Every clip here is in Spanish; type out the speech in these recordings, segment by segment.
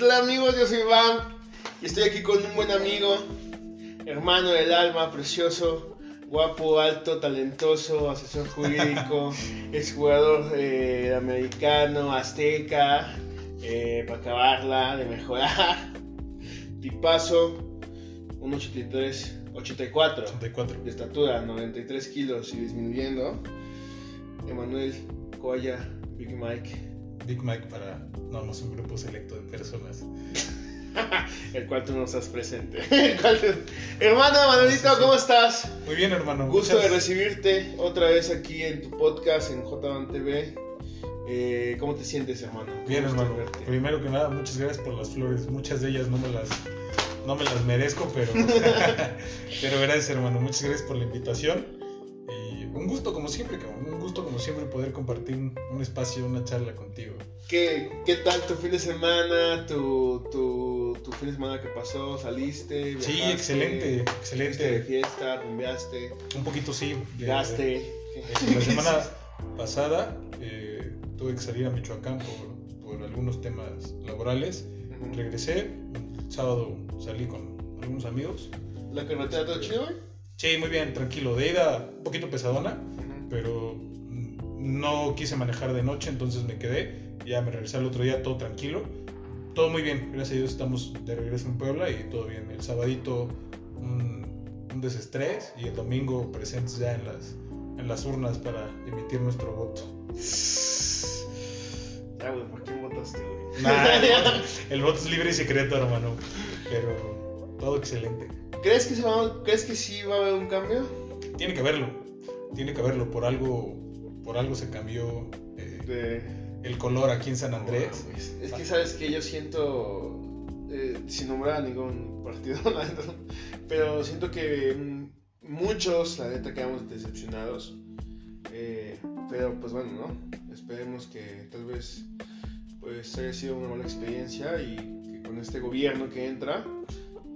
tal amigos? Yo soy Iván y estoy aquí con un buen amigo, hermano del alma, precioso, guapo, alto, talentoso, asesor jurídico, es jugador eh, americano, azteca, eh, para acabarla, de mejorar, tipazo, 1,83, 84 84. de estatura, 93 kilos y disminuyendo, Emanuel Coya, Big Mike. Big Mike para no, no es un grupo selecto de personas. el cual tú no estás presente. Tú- Hermano Manuelito, ¿cómo estás? Muy bien, hermano. Gusto de muchas- recibirte otra vez aquí en tu podcast en J1 TV. Eh, ¿Cómo te sientes, hermano? Bien, hermano. de. Primero que nada, muchas gracias por las flores. Muchas de ellas no me las, no me las merezco, pero, pero gracias, hermano. Muchas gracias por la invitación. Un gusto, como siempre, cabrón. Un gusto, como siempre, poder compartir un, un espacio, una charla contigo. ¿Qué, ¿Qué tal tu fin de semana? ¿Tu, tu, tu fin de semana que pasó? ¿Saliste? Sí, viajaste, excelente, fuiste de excelente. fiesta? ¿Rumbeaste? Un poquito sí. ¿Llegaste? Eh, La semana pasada eh, tuve que salir a Michoacán por, por algunos temas laborales. Ujú. Regresé, el sábado salí con algunos amigos. ¿La carretera todo chido, güey? Sí, muy bien, tranquilo. De ida, un poquito pesadona, Ujú. pero no quise manejar de noche, entonces me quedé. Ya me regresé al otro día todo tranquilo. Todo muy bien, gracias a Dios estamos de regreso en Puebla y todo bien. El sabadito un, un desestrés y el domingo presentes ya en las, en las urnas para emitir nuestro voto. Ah, güey, ¿por qué votaste, güey? Nah, el, voto, el voto es libre y secreto, hermano. Pero todo excelente. ¿Crees que, se va, ¿Crees que sí va a haber un cambio? Tiene que haberlo. Tiene que haberlo. Por algo, por algo se cambió eh, De... el color aquí en San Andrés. Es que sabes que yo siento, eh, sin nombrar a ningún partido, pero siento que mm, muchos, la neta, quedamos decepcionados. Eh, pero pues bueno, ¿no? Esperemos que tal vez pues haya sido una buena experiencia y que con este gobierno que entra,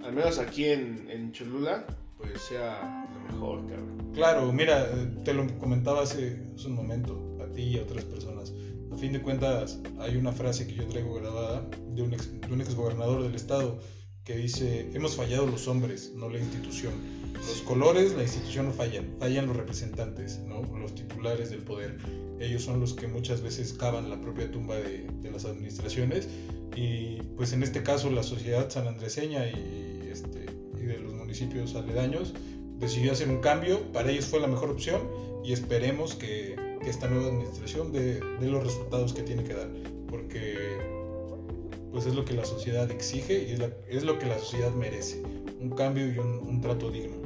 al menos aquí en, en Cholula, pues sea lo mejor, cabrón. Claro, mira, eh, te lo comentaba hace, un momento, a ti y a otras personas. A fin de cuentas, hay una frase que yo traigo grabada de un ex, de exgobernador del estado que dice, hemos fallado los hombres, no la institución. Los colores, la institución no fallan, fallan los representantes, ¿no? los titulares del poder. Ellos son los que muchas veces cavan la propia tumba de las administraciones y pues en este caso la sociedad sanandreseña y, este, y de los municipios aledaños decidió hacer un cambio, para ellos fue la mejor opción y esperemos que, que esta nueva administración dé, los resultados que tiene que dar, porque pues es lo que la sociedad exige y es, es lo que la sociedad merece, un cambio y un, un trato digno.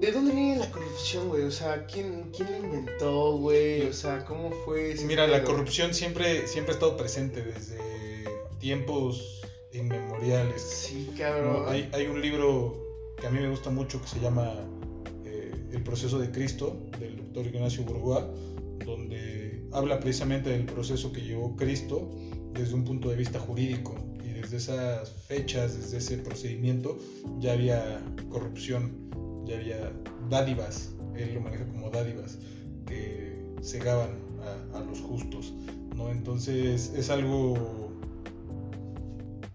¿De dónde viene la corrupción, güey? O sea, ¿quién, quién lo inventó, güey? O sea, ¿cómo fue ese Mira, la corrupción siempre, siempre ha estado presente desde tiempos inmemoriales. Sí, ¿no? cabrón. Hay, hay un libro que a mí me gusta mucho que se llama eh, El proceso de Cristo, del doctor Ignacio Bourgois, donde habla precisamente del proceso que llevó Cristo desde un punto de vista jurídico. Y desde esas fechas, desde ese procedimiento, ya había corrupción, ya había dádivas, él lo maneja como dádivas, que cegaban a, los justos. ¿no? Entonces es algo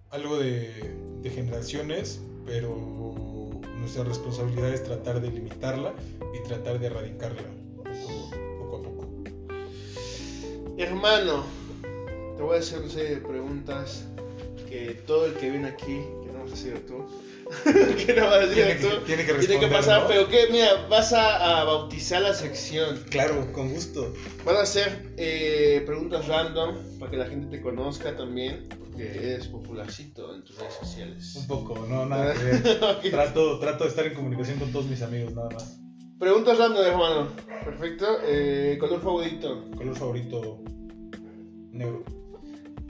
algo de, de generaciones, pero nuestra responsabilidad es tratar de limitarla y tratar de erradicarla poco, a poco. Hermano, te voy a hacer una serie de preguntas que todo el que viene aquí, que no a decir tú, que no vas a decir Tiene que, tiene que tiene que responder, pasar, ¿no? pero que, mira, vas a, a bautizar la sección. Claro, con gusto. Van a ser eh, preguntas random para que la gente te conozca también, porque eres popularcito en tus redes sociales. Un poco, no, nada que ver. Trato, trato de estar en comunicación con todos mis amigos, nada más. Preguntas random, hermano. Perfecto. Eh, color favorito. Color favorito, negro.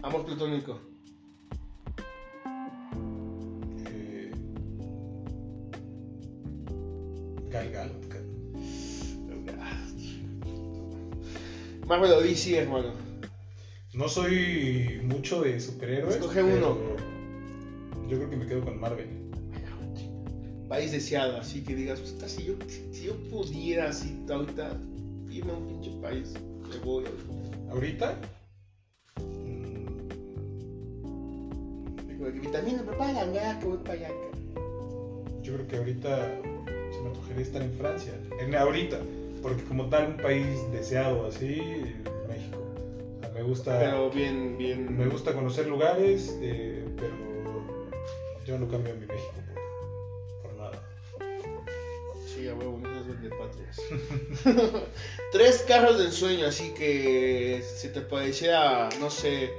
Amor platónico. Gal Gadot, ca- Marvel o DC, hermano. No soy mucho de superhéroes. Escoge uno. Yo creo que me quedo con Marvel. País deseado, así que digas, puta, si yo, si yo pudiera así ahorita irme a un pinche país, me voy. ahorita. Mm, Vitamina, papá, la que voy para allá. Yo creo que ahorita me antojaría estar en Francia. En ahorita, porque como tal un país deseado así, México. O sea, me gusta. Pero bien, bien. Me gusta conocer lugares, eh, pero yo no cambio mi México por, por nada. Sí, a huevo, no de patrias. Tres carros de ensueño, así que si te pareciera, no sé,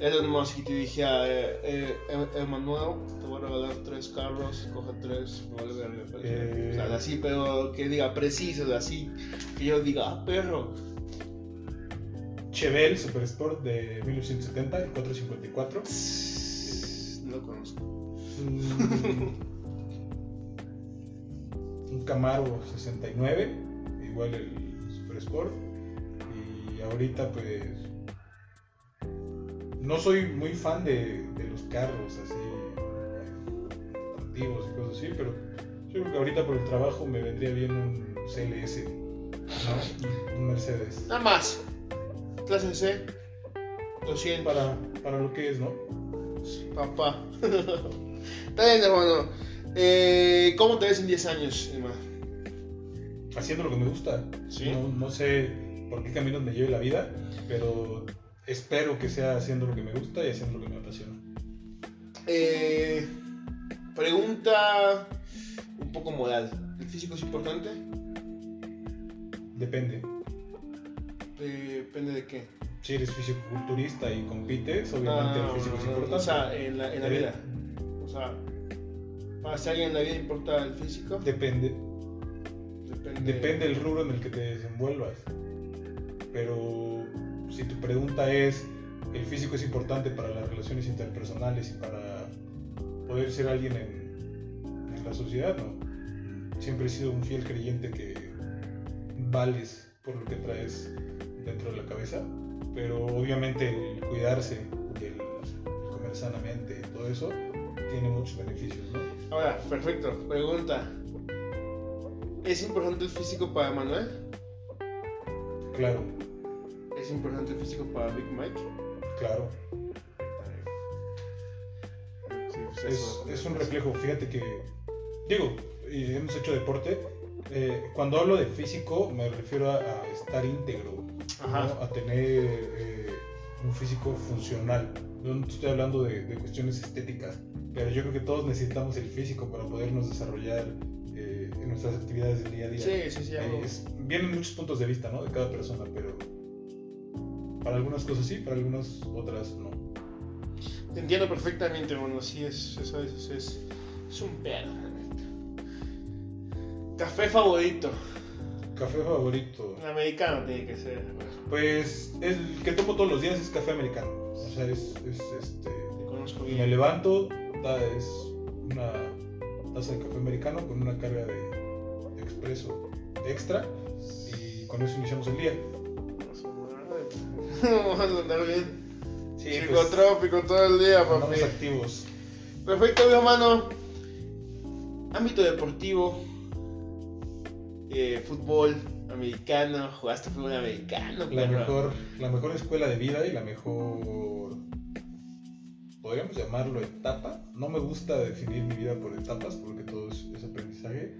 Elon Musk y te dije, eh, eh, Emanuel, voy a regalar tres carros, coge tres, me vale verga. Eh. O sea, así, pero que diga preciso, así, que yo diga, ah, perro. Chevelle Super Sport de 1970, el 454. No lo conozco. Mm, un Camaro 69, igual el Super Sport. Y ahorita pues no soy muy fan de, de los carros así y cosas así, pero yo creo que ahorita por el trabajo me vendría bien un CLS, ¿no? un Mercedes. Nada más. Clase C. 200 Para, para lo que es, ¿no? Papá. Está bien, hermano. Eh, ¿Cómo te ves en 10 años, Emma? Haciendo lo que me gusta. Sí. No, no sé por qué camino me lleve la vida, pero espero que sea haciendo lo que me gusta y haciendo lo que me apasiona. Eh, pregunta un poco moral. ¿El físico es importante? Depende. Eh, depende de qué. Si eres fisiculturista y compites, obviamente No, el físico es no, no, importante. O sea, en la, en la Eh, vida. O sea, para si alguien en la vida importa el físico, Depende. depende. Depende del rubro en el que te desenvuelvas. Pero si tu pregunta es, ¿el físico es importante para las relaciones interpersonales y para poder ser alguien en, en la sociedad? No. Siempre he sido un fiel creyente que vales por lo que traes dentro de la cabeza. Pero obviamente el cuidarse y el comer sanamente y todo eso tiene muchos beneficios, ¿no? Ahora, perfecto. Pregunta. ¿Es importante el físico para Manuel? Claro, ¿Es importante el físico para Big Mike? claro. Es, es un reflejo, fíjate que, digo, y hemos hecho deporte, eh, cuando hablo de físico me refiero a, a estar íntegro, ¿no? A tener eh, un físico funcional. Yo no estoy hablando de, de cuestiones estéticas, pero yo creo que todos necesitamos el físico para podernos desarrollar eh, en nuestras actividades del día a día. Sí, sí, sí. Es- vienen muchos puntos de vista ¿no? de cada persona, pero para algunas cosas sí, para algunas otras no. Te entiendo perfectamente, bueno, sí, es, eso es, es, un pedo. Café favorito. Café favorito. Un americano tiene que ser. Pues el que tomo todos los días es café americano. O sea, es, es, este. Te conozco Me bien. levanto, ta- es una taza de café americano con una carga de, de expreso extra y con eso iniciamos el día. Vamos a andar bien. Sí, Psicotrópico todo el día, papi. activos. Perfecto, mi hermano. Ámbito deportivo. eh, fútbol americano. Jugaste fútbol americano, La perro. mejor, la mejor escuela de vida y la mejor, podríamos llamarlo etapa. No me gusta definir mi vida por etapas porque todo es, es aprendizaje,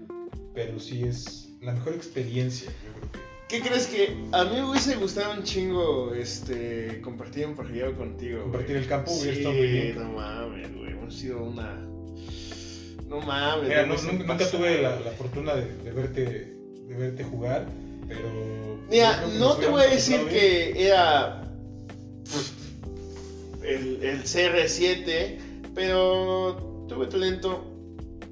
pero sí es la mejor experiencia, yo creo que. ¿Qué crees que a mí me hubiese gustado un chingo este compartir un partido contigo? güey? Compartir el campo hubiera sí, estado muy bien. no mames, güey. Hemos sido una. No mames. Mira, no- nunca, pasado. tuve la, la fortuna de, de verte, de verte jugar, pero. Mira, no te voy a decir bien. que era pues, el, el CR7, pero tuve talento.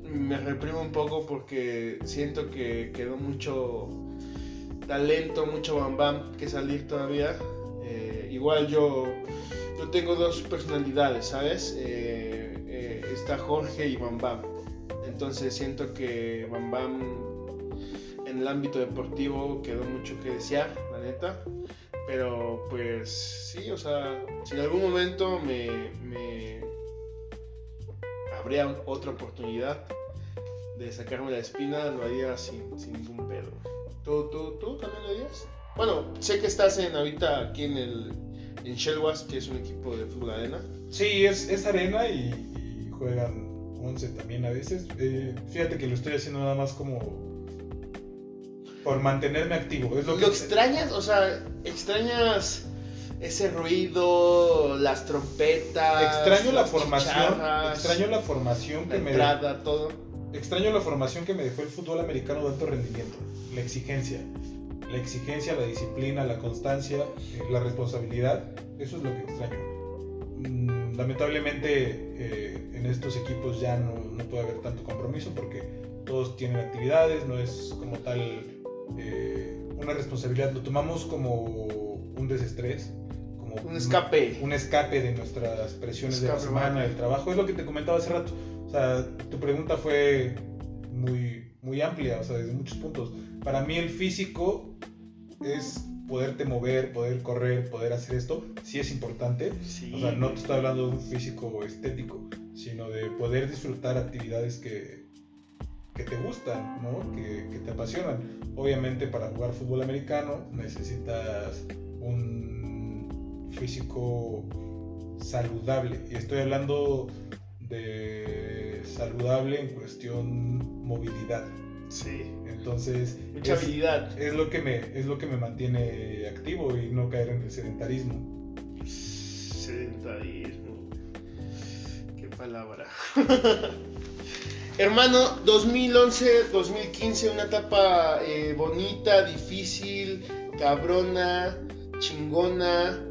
Me reprimo un poco porque siento que quedó mucho talento, mucho bam bam que salir todavía. Eh, igual yo, yo tengo dos personalidades, ¿sabes? Eh, eh, está Jorge y Bam Bam. Entonces siento que Bam Bam en el ámbito deportivo quedó mucho que desear, la neta. Pero pues sí, o sea, si en algún momento me, me habría otra oportunidad de sacarme la espina, lo haría sin, sin ningún pedo. ¿Tú, tú, tú también lo harías? Bueno, sé que estás en ahorita aquí en el, en Shelwas, que es un equipo de fútbol arena. Sí, es, es arena y, y juegan 11 también a veces. Eh, fíjate que lo estoy haciendo nada más como por mantenerme activo. Es lo, ¿Lo, que extrañas? O sea, ¿extrañas ese ruido, las trompetas? extraño la las formación, chicharras, extraño la formación la que me entrada, todo. Extraño la formación que me dejó el fútbol americano de alto rendimiento, la exigencia, la exigencia, la disciplina, la constancia, eh, la responsabilidad, eso es lo que extraño. Mm, Lamentablemente eh, en estos equipos ya no, no puede haber tanto compromiso porque todos tienen actividades, no es como tal eh, una responsabilidad, lo tomamos como un desestrés, como Un escape. un escape de nuestras presiones de la semana, del trabajo. Es lo que te comentaba hace rato. O sea, tu pregunta fue muy, muy amplia, o sea, desde muchos puntos. Para mí el físico es poderte mover, poder correr, poder hacer esto, sí es importante. Sí. O sea, no te estoy hablando de un físico estético, sino de poder disfrutar actividades que, que te gustan, ¿no? que, que te apasionan. Obviamente para jugar fútbol americano necesitas un físico saludable. Y estoy hablando de saludable en cuestión movilidad. Sí. Entonces, Mucha es, habilidad. es lo que me es lo que me mantiene activo y no caer en el sedentarismo. Sedentarismo. Qué palabra. Hermano, 2011-2015, una etapa eh, bonita, difícil, cabrona, chingona.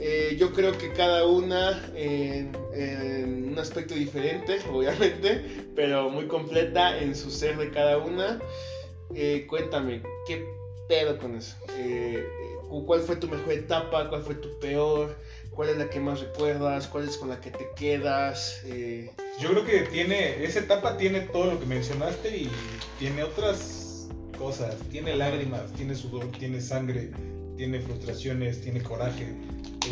Eh, yo creo que cada una en, un aspecto diferente, obviamente, pero muy completa en su ser de cada una. Eh, cuéntame, ¿qué pedo con eso? Eh, ¿Cuál fue tu mejor etapa? ¿Cuál fue tu peor? ¿Cuál es la que más recuerdas? ¿Cuál es con la que te quedas? Yo creo que tiene, esa etapa tiene todo lo que mencionaste y tiene otras cosas. Tiene lágrimas, tiene sudor, tiene sangre, tiene frustraciones, tiene coraje.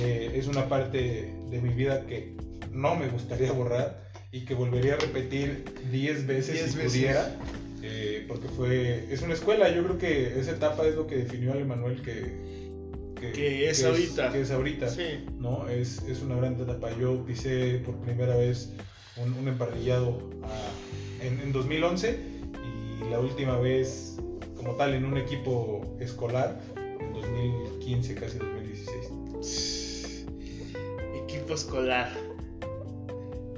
Eh, es una parte de mi vida que no me gustaría borrar y que volvería a repetir 10 veces Diez si veces. pudiera. eh, porque fue, es una escuela, yo creo que esa etapa es lo que definió al Emanuel que, Que es ahorita. que es ahorita. sí. ¿no? Es, es una gran etapa. Yo pisé por primera vez un, un emparrillado ah, en, en 2011 y la última vez como tal en un equipo escolar en 2015, casi 2016. Equipo escolar.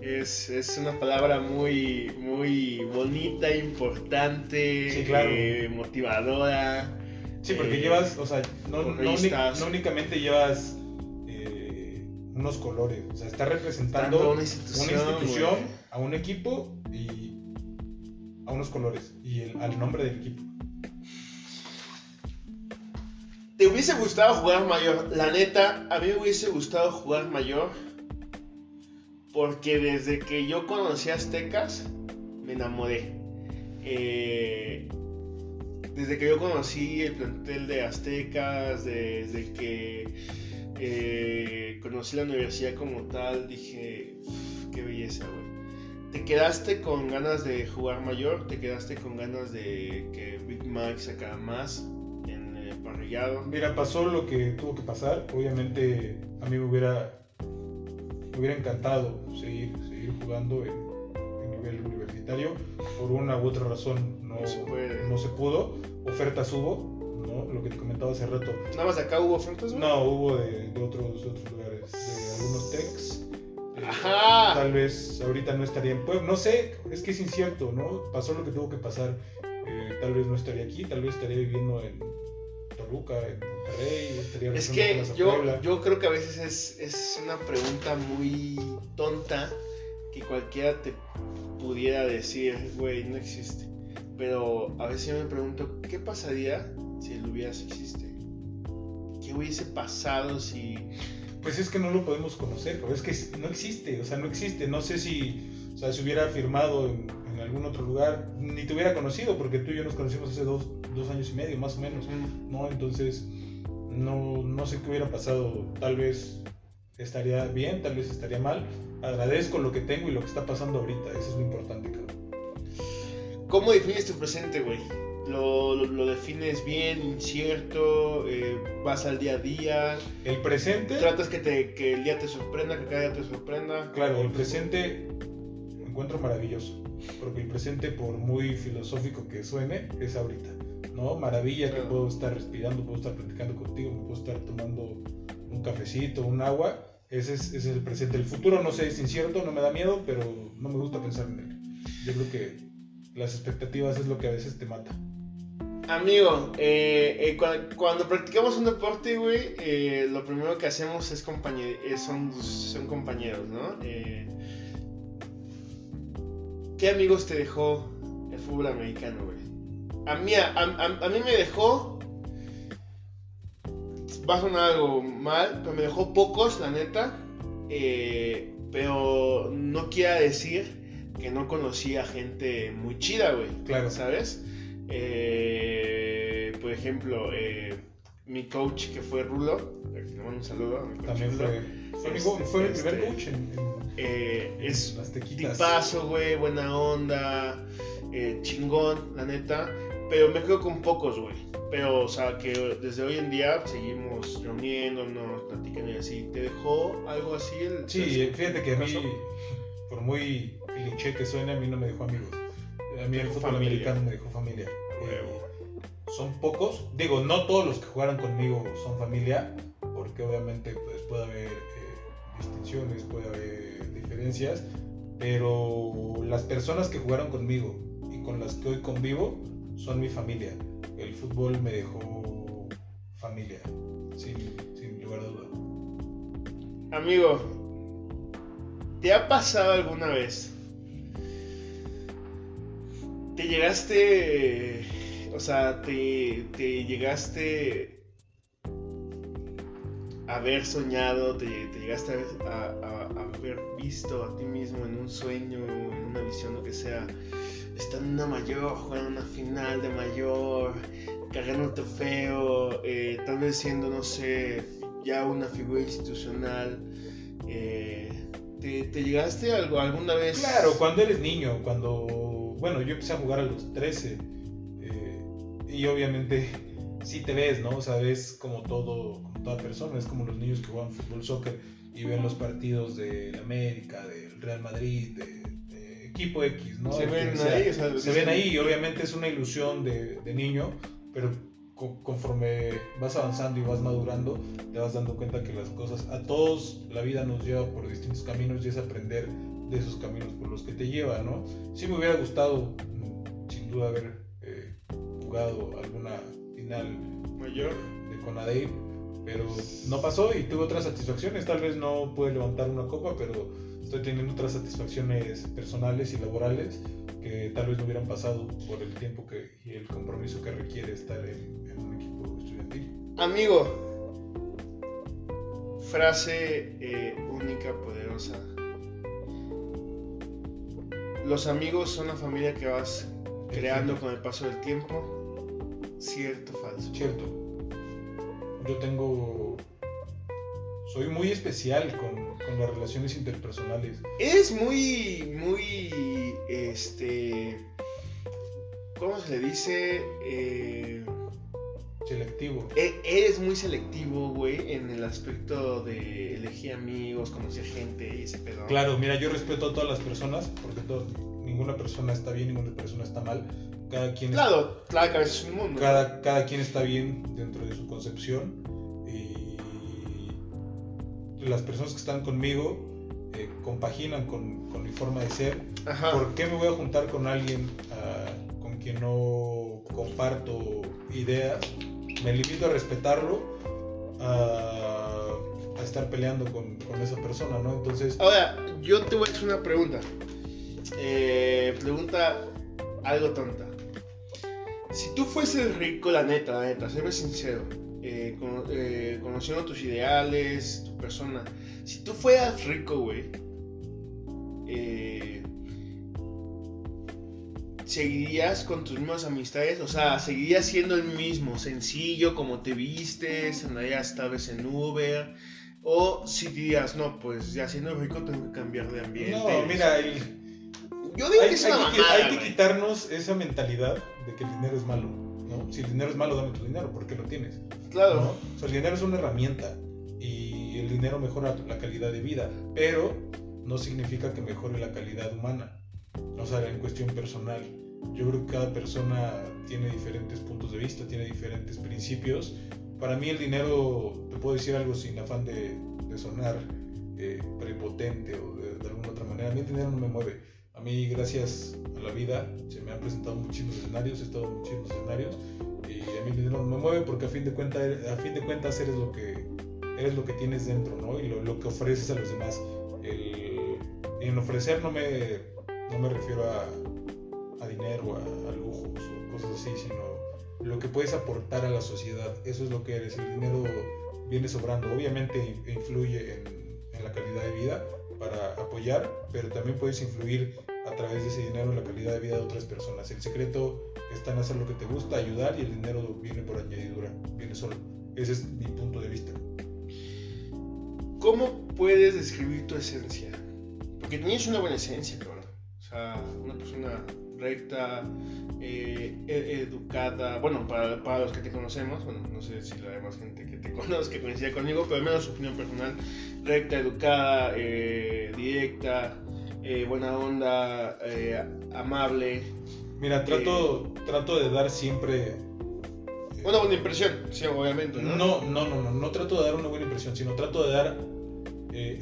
Es, es una palabra muy, muy bonita, importante, Sí, claro. eh, motivadora. Sí, porque Eh, llevas, o sea, no, no, no únicamente llevas eh, unos colores, o sea, estás representando Tanto una una institución, a un equipo y a unos colores y el- al nombre del equipo. ¿Te hubiese gustado jugar mayor? La neta, a mí me hubiese gustado jugar mayor. Porque desde que yo conocí a Aztecas, me enamoré. Eh, desde que yo conocí el plantel de Aztecas, desde que eh, conocí la universidad como tal, dije, "Uf, qué belleza, güey. ¿Te quedaste con ganas de jugar mayor? ¿Te quedaste con ganas de que Big Mike sacara más Mira, pasó lo que tuvo que pasar. Obviamente a mí me hubiera, me hubiera encantado seguir, seguir jugando en, en nivel universitario. Por una u otra razón no, No se puede. no se pudo. Ofertas hubo, ¿no? Lo que te comentaba hace rato. ¿Nada más acá hubo ofertas? No, hubo de, de otros, de otros lugares, de algunos techs. Eh, Ajá. Tal vez ahorita no estaría en Puebla. No sé, es que es incierto, ¿no? Pasó lo que tuvo que pasar. Eh, tal vez no estaría aquí, tal vez estaría viviendo en Toluca, en Monterrey, Es que yo, yo creo que a veces es, es una pregunta muy tonta que cualquiera te pudiera decir, güey, no existe. Pero a veces yo me pregunto, ¿qué pasaría si el hubieras existe? ¿Qué hubiese pasado si... Pues es que no lo podemos conocer, pero es que no existe, o sea, no existe. No sé si, o sea, si hubiera firmado en, en algún otro lugar, ni te hubiera conocido, porque tú y yo nos conocimos hace dos, dos años y medio, más o menos. ¿no? Entonces, no, no sé qué hubiera pasado. Tal vez estaría bien, tal vez estaría mal. Agradezco lo que tengo y lo que está pasando ahorita. Eso es lo importante, cabrón. ¿Cómo defines tu presente, güey? lo, lo- lo defines bien, incierto, eh, vas al día a día, El presente, tratas que, te, que el día te sorprenda, que cada día te sorprenda. claro, el presente encuentro maravilloso. Porque el presente, por muy filosófico que suene, es ahorita. ¿No? Maravilla que Claro. puedo estar respirando, puedo estar platicando contigo, me puedo estar tomando un cafecito, un agua. Ese es, ese es el presente. El futuro, no sé, es incierto, no me da miedo, pero no me gusta pensar en él. Yo creo que las expectativas es lo que a veces te mata. Amigo, eh, eh, cua- cuando, practicamos un deporte, güey, eh, lo primero que hacemos es compañe- eh, son, son compañeros, ¿no? ¿Qué amigos te dejó el fútbol americano, güey? A mí, a, a- a mí me dejó... Va a sonar algo mal, pero me dejó pocos, la neta. eh, pero no quiera decir que no conocía gente muy chida, güey. Claro. ¿Sabes? Eh, por ejemplo, eh, mi coach que fue Rulo, le mando un saludo a mi coach También Rulo, fue, fue, mi, Este, primer coach en, en eh, es tipazo, güey, buena onda, eh, chingón, la neta. Pero me quedo con pocos, güey. Pero, o sea, que desde hoy en día seguimos reuniéndonos, platicando y así. ¿Te dejó algo así el Sí, eh, fíjate que a mí, por muy cliché que suene, a mí no me dejó amigos. A mí el fútbol familia. americano me dejó familia. Eh, son pocos, digo, no todos los que jugaron conmigo son familia, porque obviamente pues, puede haber distinciones, puede haber diferencias, pero las personas que jugaron conmigo y con las que hoy convivo son mi familia. El fútbol me dejó familia, sin, sin lugar a duda. Amigo, ¿te ha pasado alguna vez? ¿Te llegaste, o sea, te, te llegaste haber soñado, te, te llegaste a, a- a- haber visto a ti mismo en un sueño, en una visión, lo que sea, estando en una mayor, jugando una final de mayor, cargando un trofeo, eh, tal vez siendo, no sé, ya una figura institucional. eh, ¿te, te llegaste algo alguna vez? Claro, cuando eres niño, cuando, bueno, yo empecé a jugar a los 13 eh, y obviamente sí te ves, ¿no? O sea, ves como todo, como toda persona, es como los niños que juegan fútbol, soccer y ven los partidos de América, del Real Madrid, de, de equipo X, ¿no? Se ven sea. ahí, o sea, se ven ahí y obviamente es una ilusión de, de niño, pero co- conforme vas avanzando y vas madurando, te vas dando cuenta que las cosas, a todos la vida nos lleva por distintos caminos y es aprender de esos caminos por los que te lleva, ¿no? Sí me hubiera gustado, sin duda, haber eh, jugado alguna final Mayor. de Conadey, pero no pasó y tuve otras satisfacciones. Tal vez no pude levantar una copa, pero estoy teniendo otras satisfacciones personales y laborales que tal vez no hubieran pasado por el tiempo que, y el compromiso que requiere estar en, en un equipo estudiantil. Amigo, frase eh, única, poderosa. Los amigos son la familia que vas creando con el paso del tiempo. Cierto, falso. Cierto, yo tengo... Soy muy especial con, con las relaciones interpersonales. Eres muy, muy, este, ¿cómo se le dice? Eh, Selectivo. e- eres muy selectivo, güey, en el aspecto de elegir amigos, conocer gente y ese pedo. Claro, mira, yo respeto a todas las personas, porque to- ninguna persona está bien, ninguna persona está mal. Cada quien, Claro, claro que a veces es un mundo. cada, cada quien está bien dentro de su concepción. Y las personas que están conmigo eh, compaginan con, con mi forma de ser. Ajá. ¿Por qué me voy a juntar con alguien ah, con quien no comparto ideas? Me limito a respetarlo, a, a estar peleando con, con esa persona, ¿no? Entonces, Ahora, yo te voy a hacer una pregunta. Eh, pregunta algo tonta. Si tú fueses rico, la neta, la neta, séme sincero, eh, eh, conociendo tus ideales, tu persona, si tú fueras rico, güey, eh, ¿seguirías con tus mismas amistades? O sea, ¿seguirías siendo el mismo, sencillo, como te vistes, andarías tal vez en Uber? O si dirías, no, pues ya siendo rico tengo que cambiar de ambiente. no, mira, el- Yo digo hay, que es hay una que, hay que quitarnos esa mentalidad de que el dinero es malo. ¿no? Si el dinero es malo, dame tu dinero, ¿por qué lo tienes? Claro. ¿no? O sea, el dinero es una herramienta y el dinero mejora la calidad de vida, pero no significa que mejore la calidad humana, o sea, en cuestión personal. Yo creo que cada persona tiene diferentes puntos de vista, tiene diferentes principios. Para mí el dinero, te puedo decir algo sin afán de, de sonar eh, prepotente o de, de, alguna otra manera, a mí el dinero no me mueve. A mí, gracias a la vida, se me han presentado muchísimos escenarios, he estado en muchísimos escenarios y a mí me mueve porque a fin de, cuenta, a fin de cuentas eres lo que, eres lo que tienes dentro, ¿no? Y lo, lo que ofreces a los demás. El, en ofrecer no me, no me refiero a, a dinero, a, a lujos o cosas así, sino lo que puedes aportar a la sociedad. Eso es lo que eres. El dinero viene sobrando. Obviamente influye en, en, la calidad de vida para apoyar, pero también puedes influir a través de ese dinero la calidad de vida de otras personas. El secreto está en hacer lo que te gusta, ayudar y el dinero viene por añadidura, viene solo. Ese es mi punto de vista. ¿Cómo puedes describir tu esencia? Porque tienes una buena esencia, cabrón. O sea, una persona recta, eh, educada, bueno, para, para, los que te conocemos, bueno, no sé si la demás gente que te conoce, que coincide conmigo, pero al menos su opinión personal, recta, educada, eh, directa, eh, buena onda, eh, amable. Mira, trato, trato de dar siempre... Una buena impresión, sí, obviamente, ¿no? No, no, no, no, no trato de dar una buena impresión, sino trato de dar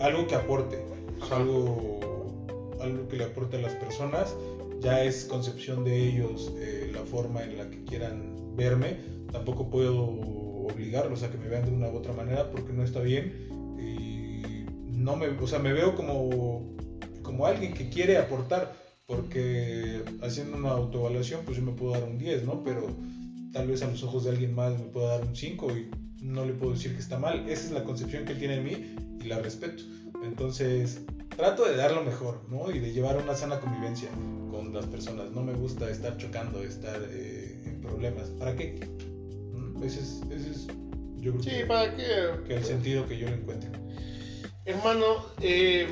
algo que aporte, algo, algo que le aporte a las personas ya es concepción de ellos eh, la forma en la que quieran verme. Tampoco puedo obligarlos a que me vean de una u otra manera porque no está bien. Y no me, o sea, me veo como, como alguien que quiere aportar porque haciendo una autoevaluación pues yo me puedo dar un 10, ¿no? Pero tal vez a los ojos de alguien más me pueda dar un 5 y no le puedo decir que está mal. Esa es la concepción que él tiene de mí y la respeto. Entonces, trato de dar lo mejor, ¿no? Y de llevar una sana convivencia con las personas. No me gusta estar chocando, estar eh, en problemas. ¿Para qué? ¿Mm? Ese, es, ese es, yo creo sí, que, ¿para qué? que el sentido que yo le encuentro. Hermano, eh,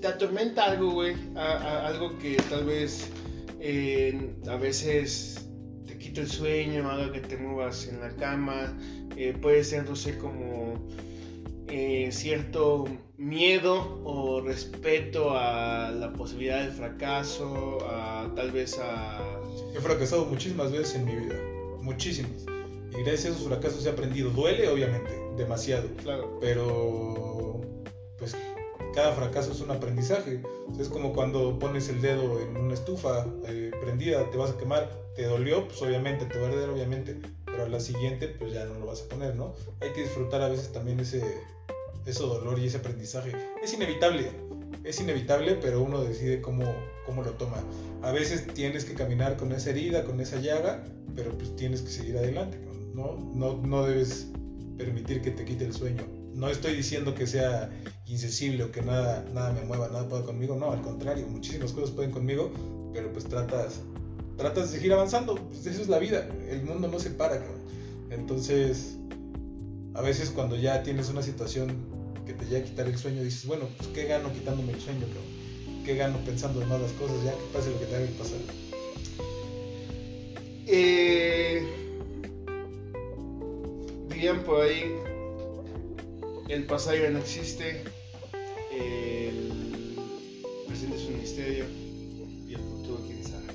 ¿te atormenta algo, güey? Algo que tal vez eh, a veces te quita el sueño, haga que te muevas en la cama. Eh, puede ser, no sé, como eh, cierto miedo o respeto a la posibilidad del fracaso, a tal vez a... He fracasado muchísimas veces en mi vida, muchísimas. Y gracias a esos fracasos he aprendido. Duele, obviamente, demasiado. Claro. Pero, pues, cada fracaso es un aprendizaje. Es como cuando pones el dedo en una estufa eh, prendida, te vas a quemar, te dolió, pues obviamente, te va a arder, obviamente. Pero a la siguiente, pues ya no lo vas a poner, ¿no? Hay que disfrutar a veces también ese, ese dolor y ese aprendizaje. Es inevitable, es inevitable, pero uno decide cómo, cómo lo toma. A veces tienes que caminar con esa herida, con esa llaga, pero pues tienes que seguir adelante, ¿no? No, no debes permitir que te quite el sueño. No estoy diciendo que sea insensible o que nada, nada me mueva, nada pueda conmigo, no, al contrario, muchísimas cosas pueden conmigo, pero pues tratas, tratas de seguir avanzando, pues eso es la vida, el mundo no se para. Entonces, a veces cuando ya tienes una situación que te llega a quitar el sueño, dices, bueno, pues qué gano quitándome el sueño, cabrón? ¿Qué gano pensando en malas cosas? Ya que pase lo que tenga que pasar. Eh, dirían por ahí, el pasado ya no existe, el presente es un misterio y el futuro quién sabe.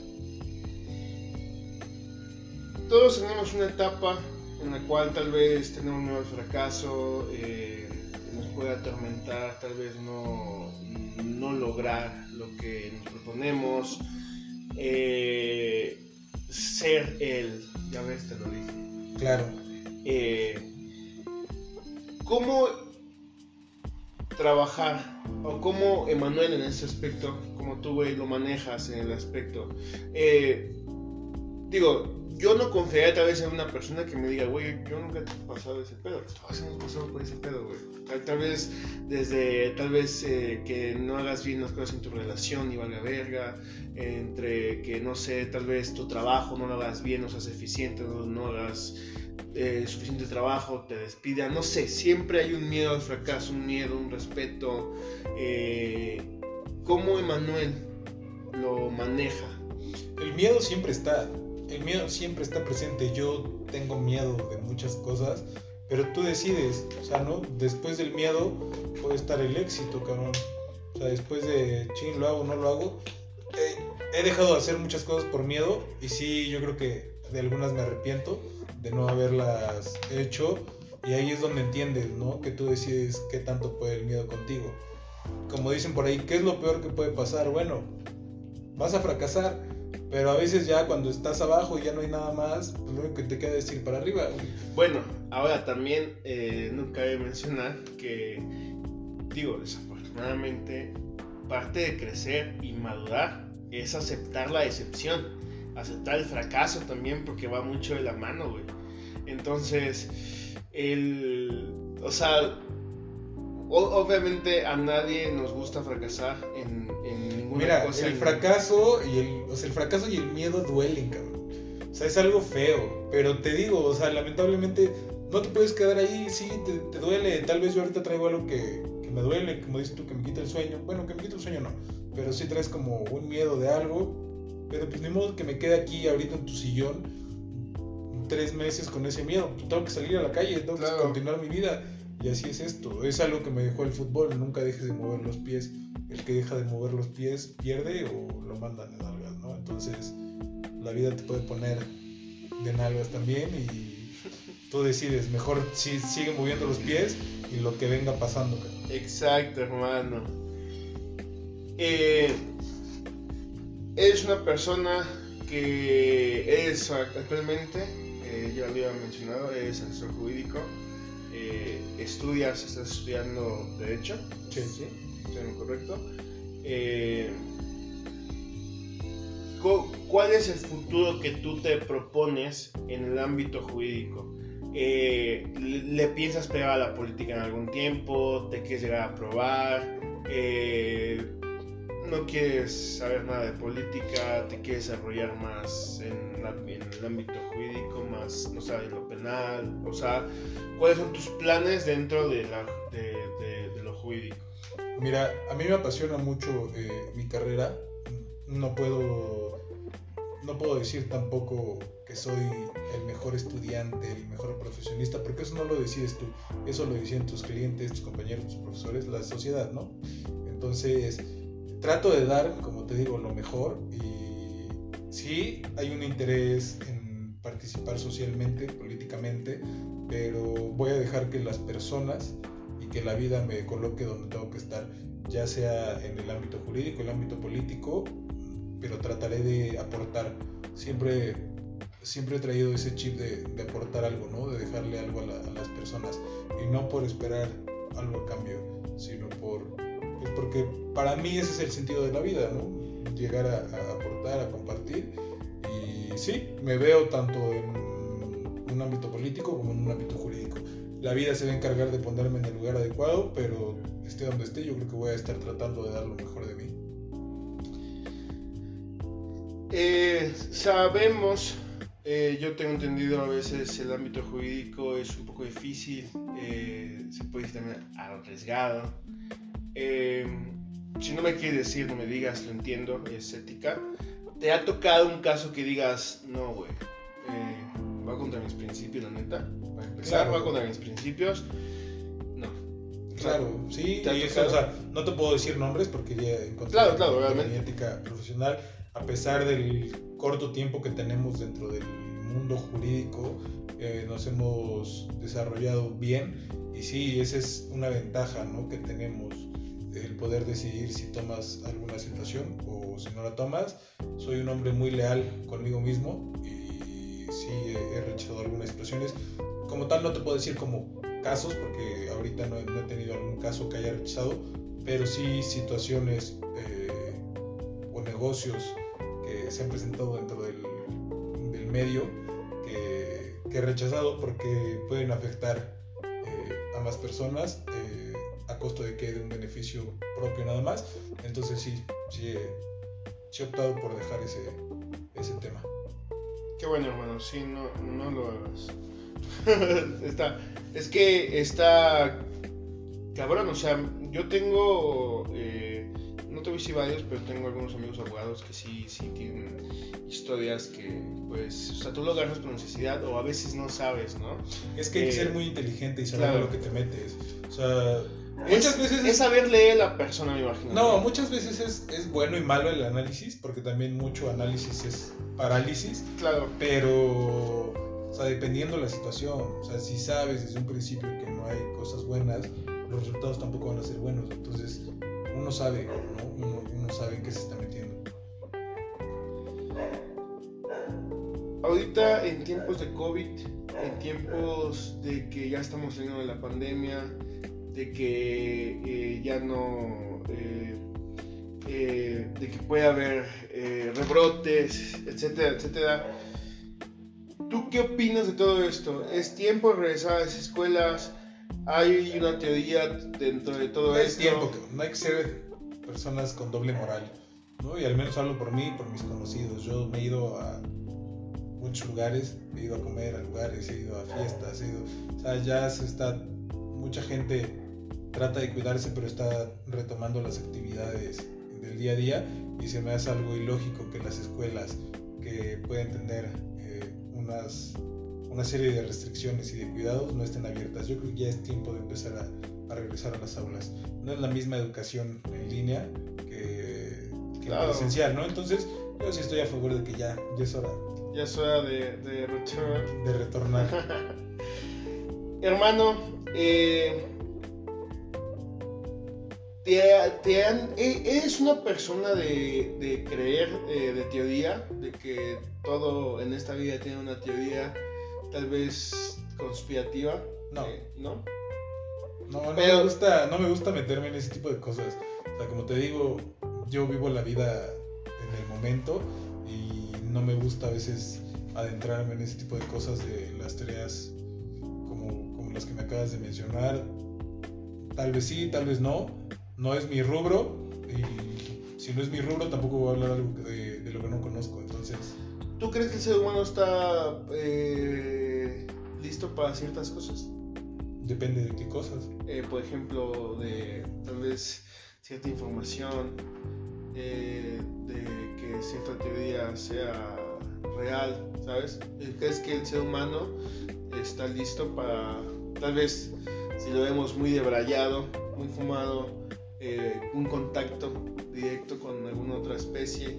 Todos tenemos una etapa en la cual tal vez tenemos miedo al fracaso, eh, nos puede atormentar tal vez no, no lograr lo que nos proponemos, eh, ser él, ya ves, te lo dije. Claro. Eh, ¿Cómo trabajar o cómo Emanuel en ese aspecto, como tú güey, lo manejas en el aspecto? Eh, digo, yo no confiaría tal vez en una persona que me diga, güey, yo nunca he pasado ese pedo, todos hemos pasado por ese pedo, güey. Tal, tal, vez desde, tal vez eh, que no hagas bien las cosas en tu relación y valga verga, entre que, no sé, tal vez tu trabajo no lo hagas bien, no seas eficiente, no, no hagas eh, suficiente trabajo, te despidan, no sé, siempre hay un miedo al fracaso, un miedo, un respeto. Eh, ¿Cómo Emanuel lo maneja? El miedo siempre está, el miedo siempre está presente. Yo tengo miedo de muchas cosas, pero tú decides, o sea, ¿no? Después del miedo puede estar el éxito, cabrón. O sea, después de, ching, lo hago, no lo hago. he dejado de hacer muchas cosas por miedo y sí, yo creo que de algunas me arrepiento de no haberlas hecho. Y ahí es donde entiendes, ¿no? Que tú decides qué tanto puede el miedo contigo. Como dicen por ahí, ¿qué es lo peor que puede pasar? Bueno, vas a fracasar, pero a veces ya cuando estás abajo y ya no hay nada más, pues lo único que te queda es ir para arriba. Bueno, ahora también eh, no cabe mencionar que, digo, desafortunadamente, parte de crecer y madurar es aceptar la decepción, aceptar el fracaso también, porque va mucho de la mano, güey. Entonces, el, o sea, obviamente a nadie nos gusta fracasar en, ninguna Mira, cosa. El fracaso y el, o sea, el fracaso y el miedo duelen, cabrón. O sea, es algo feo. Pero te digo, o sea, lamentablemente no te puedes quedar ahí, sí, te, duele. Tal vez yo ahorita traigo algo que, que, me duele, como dices tú, que me quita el sueño. Bueno, que me quita el sueño no. Pero sí traes como un miedo de algo. Pero pues ni modo que me quede aquí ahorita en tu sillón tres meses con ese miedo. Pues, tengo que salir a la calle, tengo que continuar mi vida. Y así es esto. Es algo que me dejó el fútbol. Nunca dejes de mover los pies. El que deja de mover los pies pierde o lo mandan en algas, ¿no? Entonces, la vida te puede poner de nalgas también y tú decides. Mejor si sigue moviendo los pies y lo que venga pasando. Exacto, hermano. Eh, eres una persona que es actualmente, eh, ya lo había mencionado, es asesor jurídico eh, estudias, estás estudiando Derecho. Sí, sí. ¿Estoy en correcto? Eh, ¿Cuál es el futuro que tú te propones en el ámbito jurídico? Eh, ¿Le piensas pegar a la política en algún tiempo? ¿Te quieres llegar a aprobar? ¿No quieres saber nada de política? ¿Te quieres desarrollar más en, en el ámbito jurídico? Más, no sabes, lo penal? O sea, ¿Cuáles son tus planes dentro de, la, de, lo jurídico? Mira, a mí me apasiona mucho eh, mi carrera. No puedo, no puedo decir tampoco que soy el mejor estudiante, el mejor profesionista, porque eso no lo decides tú. Eso lo deciden tus clientes, tus compañeros, tus profesores, la sociedad, ¿no? Entonces, trato de dar, como te digo, lo mejor y sí hay un interés en participar socialmente, políticamente, pero voy a dejar que las personas y que la vida me coloque donde tengo que estar, ya sea en el ámbito jurídico, el ámbito político, pero trataré de aportar. Siempre, siempre he traído ese chip de, aportar algo, ¿no? de dejarle algo a, las personas y no por esperar algo a cambio, sino por, porque para mí ese es el sentido de la vida, ¿no? llegar a, a aportar, a compartir. Y sí, me veo tanto en un ámbito político como en un ámbito jurídico. La vida se va a encargar de ponerme en el lugar adecuado, pero esté donde esté, yo creo que voy a estar tratando de dar lo mejor de mí. Eh, sabemos, eh, yo tengo entendido a veces el ámbito jurídico es un poco difícil, eh, se puede decir también arriesgado. Si no me quieres decir, no me digas, lo entiendo, es ética. ¿Te ha tocado un caso que digas, no, güey? va contra mis principios, la neta. Para empezar, va contra mis principios. No. Claro, sí, o sea, no te puedo decir nombres porque ya encontré claro, claro, mi ética profesional, a pesar del corto tiempo que tenemos dentro del mundo jurídico, eh, nos hemos desarrollado bien y sí, esa es una ventaja ¿no? que tenemos, el poder decidir si tomas alguna situación o si no la tomas. Soy un hombre muy leal conmigo mismo y sí he, rechazado algunas situaciones. Como tal, no te puedo decir como casos, porque ahorita no, he tenido algún caso que haya rechazado, pero sí situaciones eh, o negocios que se han presentado dentro del, medio que, he rechazado porque pueden afectar eh, a más personas a costo de que de un beneficio propio nada más. Entonces sí, sí, sí he optado por dejar ese, ese tema. Qué bueno, hermano, sí, no, no lo hagas. está, es que está cabrón, o sea, yo tengo, eh, no, te voy a decir varios, pero tengo algunos amigos abogados que sí, sí tienen historias que, pues, o sea, tú lo agarras por necesidad o a veces no sabes, ¿no? Es que hay que Eh, ser muy inteligente y saber claro. a lo que te metes. O sea, muchas veces es saber leer la persona, me imagino. No, muchas veces es, es bueno y malo el análisis, porque también mucho análisis es parálisis, Claro. pero, o sea, dependiendo de la situación, o sea, si sabes desde un principio que no hay cosas buenas, los resultados tampoco van a ser buenos, entonces uno sabe, ¿no? Uno, uno sabe en qué se está metiendo. Ahorita en tiempos de COVID, en tiempos de que ya estamos saliendo de la pandemia, de que eh, ya no, eh, eh, de que puede haber rebrotes, etcétera, etcétera. ¿Tú qué opinas de todo esto? ¿Es tiempo de regresar a las escuelas? ¿Hay una teoría dentro de todo No esto? tiempo, no hay que ser personas con doble moral, ¿no? Y al menos hablo por mí y por mis conocidos. Yo me he ido a muchos lugares, he ido a comer a lugares, he ido a fiestas, he ido... O sea, ya se está... Mucha gente trata de cuidarse, pero está retomando las actividades del día a día y se me hace algo ilógico que las escuelas que pueden tener eh, unas, una serie de restricciones y de cuidados no estén abiertas. Yo creo que ya es tiempo de empezar a, a regresar a las aulas. No es la misma educación en línea que, que Claro. presencial, ¿no? Entonces, yo sí estoy a favor de que ya, ya es hora Ya es hora de, de return. de retornar. Hermano, eh, te, te han- e- ¿eres una persona de, de creer, eh, de teoría, de que todo en esta vida tiene una teoría tal vez conspirativa? No. Eh, ¿No? No, no, Pero- me gusta, no me gusta meterme en ese tipo de cosas. O sea, como te digo, yo vivo la vida en el momento y no me gusta a veces adentrarme en ese tipo de cosas de las teorías como, como las que me acabas de mencionar. Tal vez sí, tal vez no. No es mi rubro y si no es mi rubro tampoco voy a hablar algo de, de lo que no conozco. Entonces, ¿Tú crees que el ser humano está eh, listo para ciertas cosas? depende de qué cosas. eh, por ejemplo, de tal vez cierta información, eh, de que cierta teoría sea real, ¿sabes? ¿Crees que el ser humano está listo para, tal vez, si lo vemos muy debrayado, muy fumado, eh, un contacto directo con alguna otra especie?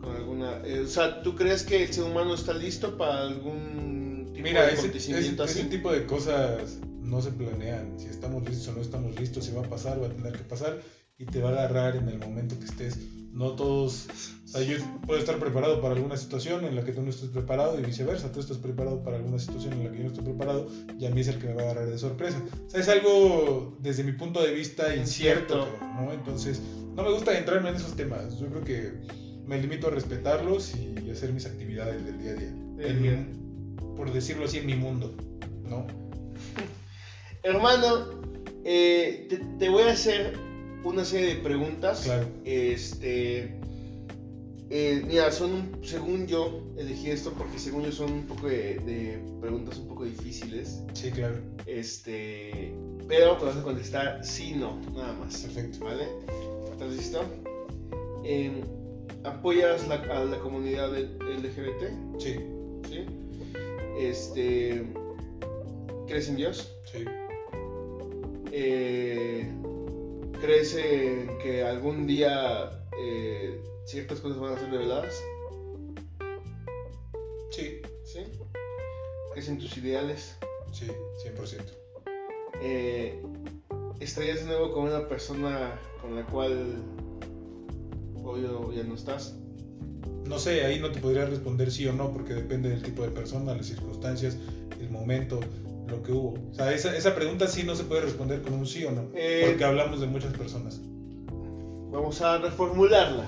Con alguna, eh, o sea, ¿tú crees que el ser humano está listo para algún tipo Mira, de ese, acontecimiento ese- ese así? tipo de cosas no se planean. Si estamos listos o no estamos listos, si va a pasar, va a tener que pasar y te va a agarrar en el momento que estés. No todos. O sea, yo puedo estar preparado para alguna situación en la que tú no estés preparado y viceversa. Tú estás preparado para alguna situación en la que yo no estoy preparado y a mí es el que me va a agarrar de sorpresa. O sea, es algo desde mi punto de vista incierto. ¿no? Entonces, no me gusta entrarme en esos temas. Yo creo que me limito a respetarlos y hacer mis actividades del día a día. Del En- día. por decirlo así, en mi mundo, ¿no? Hermano, eh, te, te voy a hacer una serie de preguntas. Claro. Este. eh, mira, son, un- según yo, elegí esto porque según yo son un poco de, de preguntas un poco difíciles. Sí, claro. Este. Pero te vas a contestar sí, no, nada más. Perfecto. ¿Vale? ¿Estás listo? Em, ¿Apoyas la- a la comunidad del- LGBT? Sí, ¿Sí? Este. ¿Crees en Dios? sí. eh, ¿crees en que algún día eh, ciertas cosas van a ser reveladas? Sí, ¿Sí? ¿Crees en tus ideales? sí, 100%. Eh, ¿Estarías de nuevo con una persona con la cual hoy o ya no estás? No sé, ahí no te podría responder sí o no, porque depende del tipo de persona, las circunstancias, el momento, lo que hubo. O sea, esa, esa pregunta sí no se puede responder con un sí o no, Eh, porque hablamos de muchas personas. Vamos a reformularla.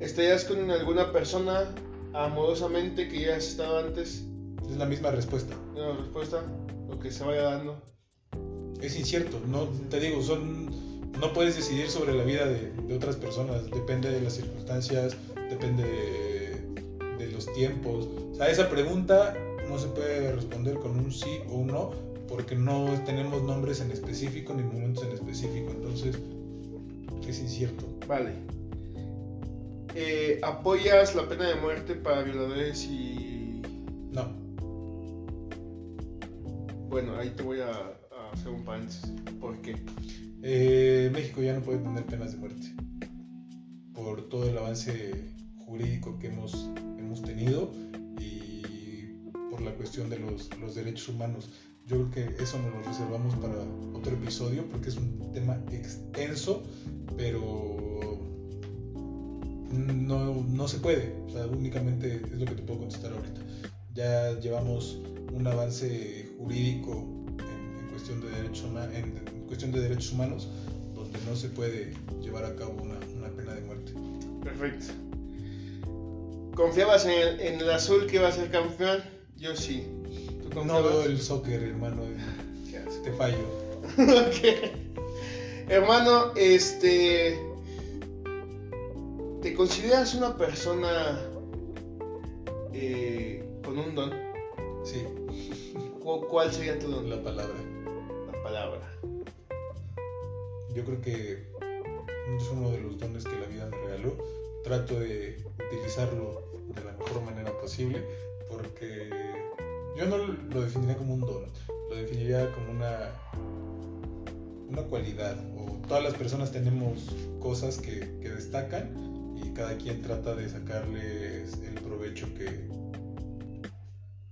¿Estarías con alguna persona amorosamente que ya has estado antes? Es la misma respuesta. Una respuesta, lo que se vaya dando. Es incierto, no te digo, son no puedes decidir sobre la vida de, de otras personas, depende de las circunstancias, depende de, de los tiempos. O sea, esa pregunta no se puede responder con un sí o un no, porque no tenemos nombres en específico ni momentos en específico, entonces es incierto. Vale. Eh, ¿Apoyas la pena de muerte para violadores y...? No. Bueno, ahí te voy a, a hacer un paréntesis. ¿Por qué? Eh, México ya no puede tener penas de muerte por todo el avance jurídico que hemos, hemos tenido cuestión de los, los derechos humanos. Yo creo que eso nos lo reservamos para otro episodio porque es un tema extenso, pero no, no se puede. Únicamente es lo que te puedo contestar ahorita. Ya llevamos un avance jurídico en, en cuestión, de derechos, en, en cuestión de derechos humanos donde no se puede llevar a cabo una, una pena de muerte. Perfecto. ¿Confiabas en el, en el azul que iba a ser campeón? Yo sí. ¿Tú No veo el soccer, hermano. ¿Qué haces? Te fallo. Ok. Hermano, este. ¿Te consideras una persona eh, con un don? Sí, ¿Cu- ¿Cuál sería tu don? la palabra. La palabra. Yo creo que es uno de los dones que la vida me regaló. Trato de utilizarlo de la mejor manera posible porque yo no lo definiría como un don, lo definiría como una, una cualidad. O todas las personas tenemos cosas que, que destacan y cada quien trata de sacarles el provecho que,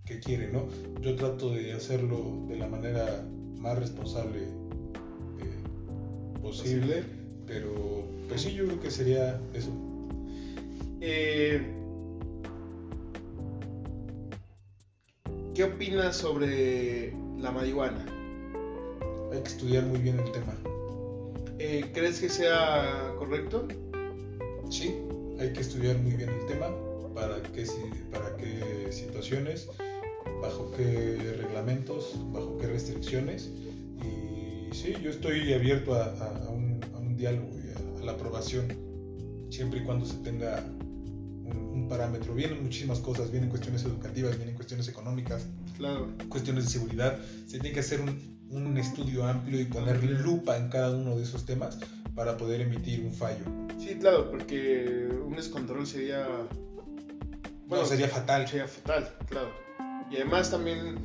que quiere, ¿no? Yo trato de hacerlo de la manera más responsable eh, posible, pero pues sí, yo creo que sería eso. Eh, ¿Qué opinas sobre la marihuana? Hay que estudiar muy bien el tema. Eh, ¿Crees que sea correcto? Sí, hay que estudiar muy bien el tema, para qué, para qué situaciones, bajo qué reglamentos, bajo qué restricciones. Y sí, yo estoy abierto a, a- a un, a un diálogo y a la aprobación, siempre y cuando se tenga un, parámetro. Vienen muchísimas cosas, vienen cuestiones educativas, vienen cuestiones económicas, Claro. cuestiones de seguridad. Se tiene que hacer un, un estudio amplio y poner lupa en cada uno de esos temas para poder emitir un fallo. Sí, claro, porque un descontrol sería. Bueno, sería fatal. Sería fatal, claro. Y además también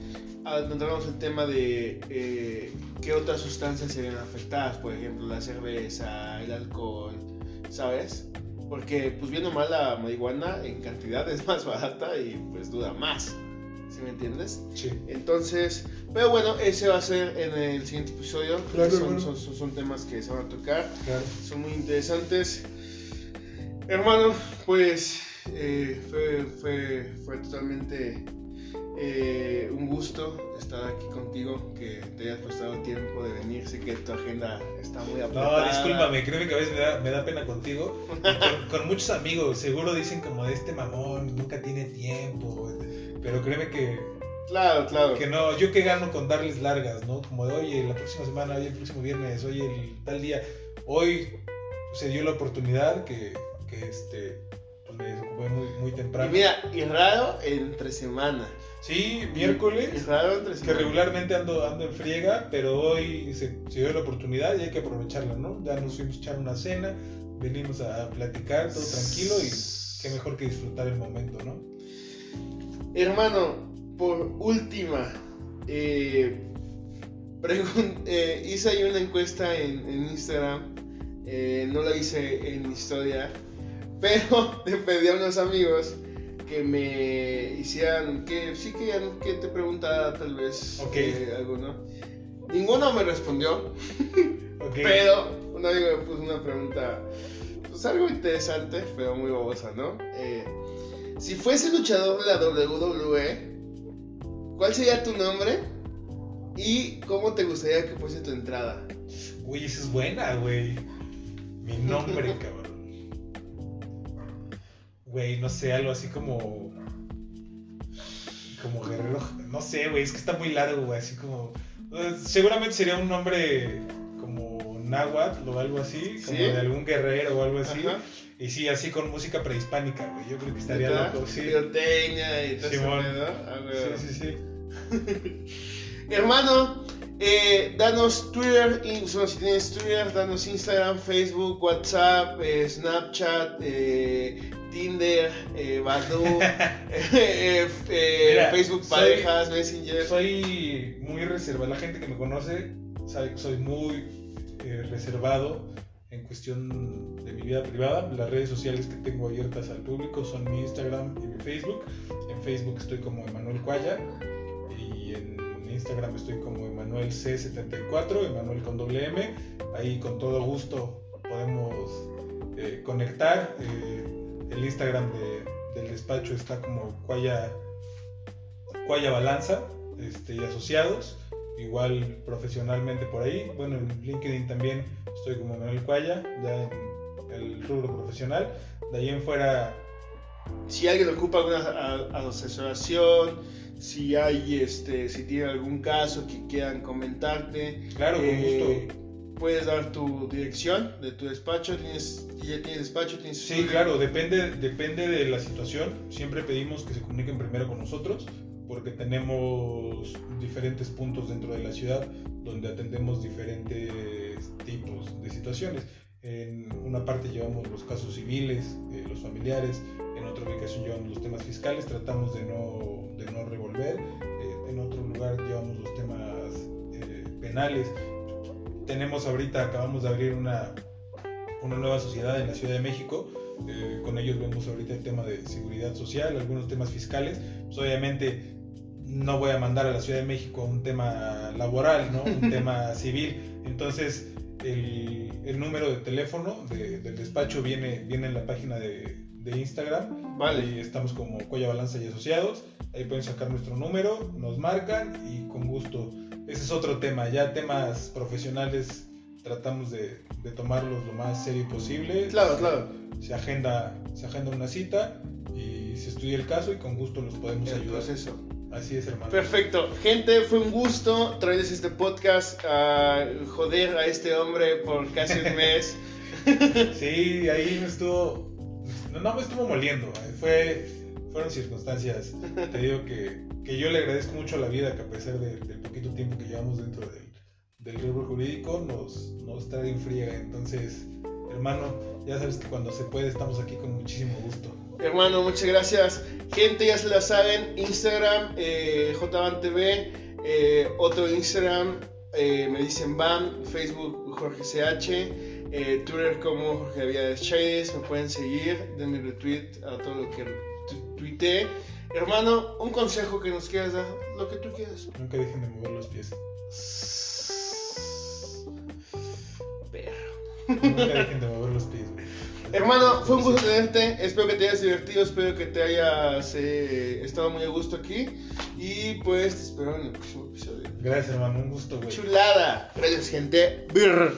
encontramos el tema de eh, qué otras sustancias serían afectadas, por ejemplo, la cerveza, el alcohol, ¿sabes? Porque, pues bien o mal, la marihuana en cantidad es más barata y pues dura más, ¿sí me entiendes? Sí. Entonces, pero bueno, ese va a ser en el siguiente episodio. Claro, son, hermano. son, son- son temas que se van a tocar Claro. son muy interesantes. Hermano, pues eh, fue, fue, fue totalmente eh, un gusto estar aquí contigo, que te hayas prestado el tiempo de venir. Sé que tu agenda está muy No, apretada. discúlpame, créeme que a veces me da, me da pena contigo. Y Con, con muchos amigos, seguro dicen como de este mamón, nunca tiene tiempo. Pero créeme que, Claro, claro. que no, yo que gano con darles largas, ¿no? Como de, oye, la próxima semana, oye, el próximo viernes, oye, el tal día. Hoy se dio la oportunidad que, que este, pues me desocupé muy, muy Y temprano. mira, y raro entre semana. Sí, miércoles. raro entre Que regularmente ando, ando en friega, pero hoy se, se dio la oportunidad y hay que aprovecharla, ¿no? Ya nos fuimos a echar una cena, venimos a platicar, todo tranquilo y qué mejor que disfrutar el momento, ¿no? Hermano, por última, eh, eh, hice ahí una encuesta en, en Instagram, eh, no la hice en historia, pero le pedí a unos amigos que me hicieran, que sí querían que te preguntara tal vez Ok. eh, algo, ¿no? Ninguno me respondió, Ok. pero un amigo me puso una pregunta, pues algo interesante, pero muy babosa, ¿no? Eh, si fuese luchador de la WWE, ¿cuál sería tu nombre? ¿Y cómo te gustaría que fuese tu entrada? Uy, esa es buena, güey. Mi nombre, cabrón. Güey, no sé, algo así como. Como guerrero. No sé, güey, es que está muy largo, güey. Así como. eh, Seguramente sería un nombre como náhuatl o algo así. Como ¿Sí? de algún guerrero o algo así. Ajá. Y sí, así con música prehispánica, güey. Yo creo que estaría loco, sí. Pirotecnia y todo Simón. Ah, güey. Sí, sí, sí. Hermano, Eh, danos Twitter, bueno, si tienes Twitter, danos Instagram, Facebook, WhatsApp, eh, Snapchat, eh, Tinder, eh, Badoo, eh, eh, Mira, Facebook soy- Parejas, Messenger. Soy muy reservado. La gente que me conoce sabe que soy muy eh, reservado en cuestión de mi vida privada. Las redes sociales que tengo abiertas al público son mi Instagram y mi Facebook. En Facebook estoy como Emanuel Cuaya y en Instagram estoy como Emanuel C74, Emanuel con doble M. Ahí con todo gusto podemos eh, conectar. Eh, el Instagram de- del despacho está como Cuaya Cuaya Balanza este, y asociados, igual profesionalmente por ahí. Bueno, en LinkedIn también estoy como Manuel Cuaya, ya en el rubro profesional. De ahí en fuera, Si alguien ocupa alguna a- asesoración, si hay, este, si tiene algún caso que quieran comentarte, claro, con eh, gusto. Puedes dar tu dirección de tu despacho. ¿Tienes, ya tienes despacho? ¿Tienes Sí, claro, depende, depende de la situación. Siempre pedimos que se comuniquen primero con nosotros porque tenemos diferentes puntos dentro de la ciudad donde atendemos diferentes tipos de situaciones. En una parte llevamos los casos civiles, eh, los familiares, en otra ubicación llevamos los temas fiscales, tratamos de no, de no revolver, eh, en otro lugar llevamos los temas eh, penales. Tenemos ahorita, acabamos de abrir una, una nueva sociedad en la Ciudad de México. eh, con ellos vemos ahorita el tema de seguridad social, algunos temas fiscales. Pues obviamente no voy a mandar a la Ciudad de México un tema laboral, ¿no? un tema civil. Entonces el, el número de teléfono de- del despacho viene, viene en la página de, de Instagram. Vale. Ahí estamos como Cuella Balanza y Asociados. Ahí pueden sacar nuestro número, nos marcan y con gusto. Ese es otro tema. Ya temas profesionales tratamos de, de tomarlos lo más serio posible. Claro, claro. Se agenda, se agenda una cita y se estudia el caso y con gusto los podemos El ayudar. proceso. Así es, hermano. Perfecto. Gente, fue un gusto traerles este podcast a joder a este hombre por casi un mes. Sí, ahí me estuvo. No, no me estuvo moliendo. Fue, fueron circunstancias. Te digo que, que yo le agradezco mucho a la vida que a pesar de- del poquito tiempo que llevamos dentro del, del rubro jurídico, nos, nos trae en friega. Entonces, hermano, ya sabes que cuando se puede estamos aquí con muchísimo gusto. Hermano, muchas gracias. Gente, ya se la saben. Instagram, eh, JBanTV. eh, otro Instagram, eh, me dicen BAM. Facebook, Jorge CH. eh, Twitter como Jorge Aviades Chávez. Me pueden seguir. Denme retweet a todo lo que tuiteé. Hermano, un consejo que nos quieras dar. Lo que tú quieras. Nunca dejen de mover los pies. Perro. Nunca dejen de mover los pies. Hermano, fue un gusto tenerte. Espero que te hayas divertido. Espero que te hayas eh, estado muy a gusto aquí. Y pues te espero en el próximo episodio. Gracias, hermano. Un gusto, güey. Chulada. Gracias, gente. Brr.